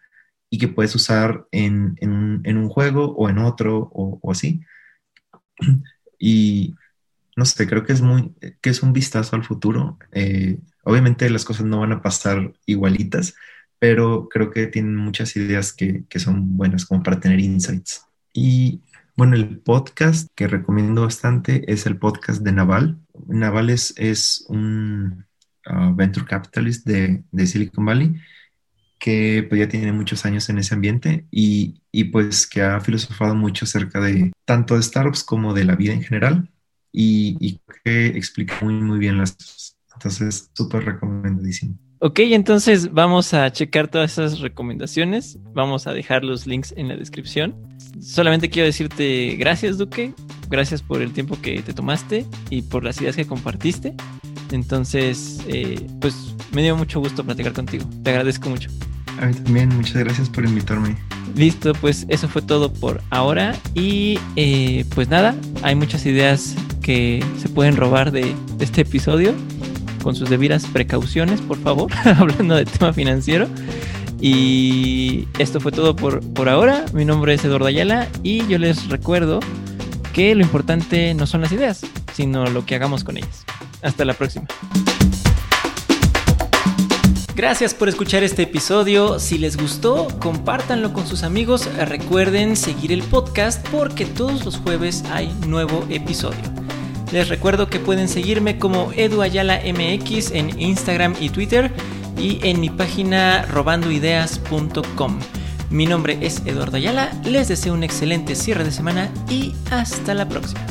y que puedes usar en, en, un juego o en otro o, o, así. Y no sé, creo que es muy, que es un vistazo al futuro. Eh, obviamente las cosas no van a pasar igualitas, pero creo que tienen muchas ideas que, que, son buenas como para tener insights. Y bueno, el podcast que recomiendo bastante es el podcast de Naval. Naval es, es un uh, venture capitalist de, de, Silicon Valley que pues, ya tiene muchos años en ese ambiente y, y, pues que ha filosofado mucho acerca de tanto de startups como de la vida en general y, y que explica muy, muy bien las cosas. Entonces, súper recomendadísimo. Ok, entonces vamos a checar todas esas recomendaciones. Vamos a dejar los links en la descripción. Solamente quiero decirte gracias, Duque. Gracias por el tiempo que te tomaste y por las ideas que compartiste. Entonces, eh, pues me dio mucho gusto platicar contigo. Te agradezco mucho. A mí también, muchas gracias por invitarme. Listo, pues eso fue todo por ahora. Y eh, pues nada, hay muchas ideas que se pueden robar de, de este episodio con sus debidas precauciones, por favor, hablando de tema financiero. Y esto fue todo por, por ahora. Mi nombre es Eduardo Ayala y yo les recuerdo que lo importante no son las ideas, sino lo que hagamos con ellas. Hasta la próxima. Gracias por escuchar este episodio. Si les gustó, compártanlo con sus amigos. Recuerden seguir el podcast porque todos los jueves hay nuevo episodio. Les recuerdo que pueden seguirme como Edu Ayala MX en Instagram y Twitter y en mi página robandoideas.com. Mi nombre es Eduardo Ayala, les deseo un excelente cierre de semana y hasta la próxima.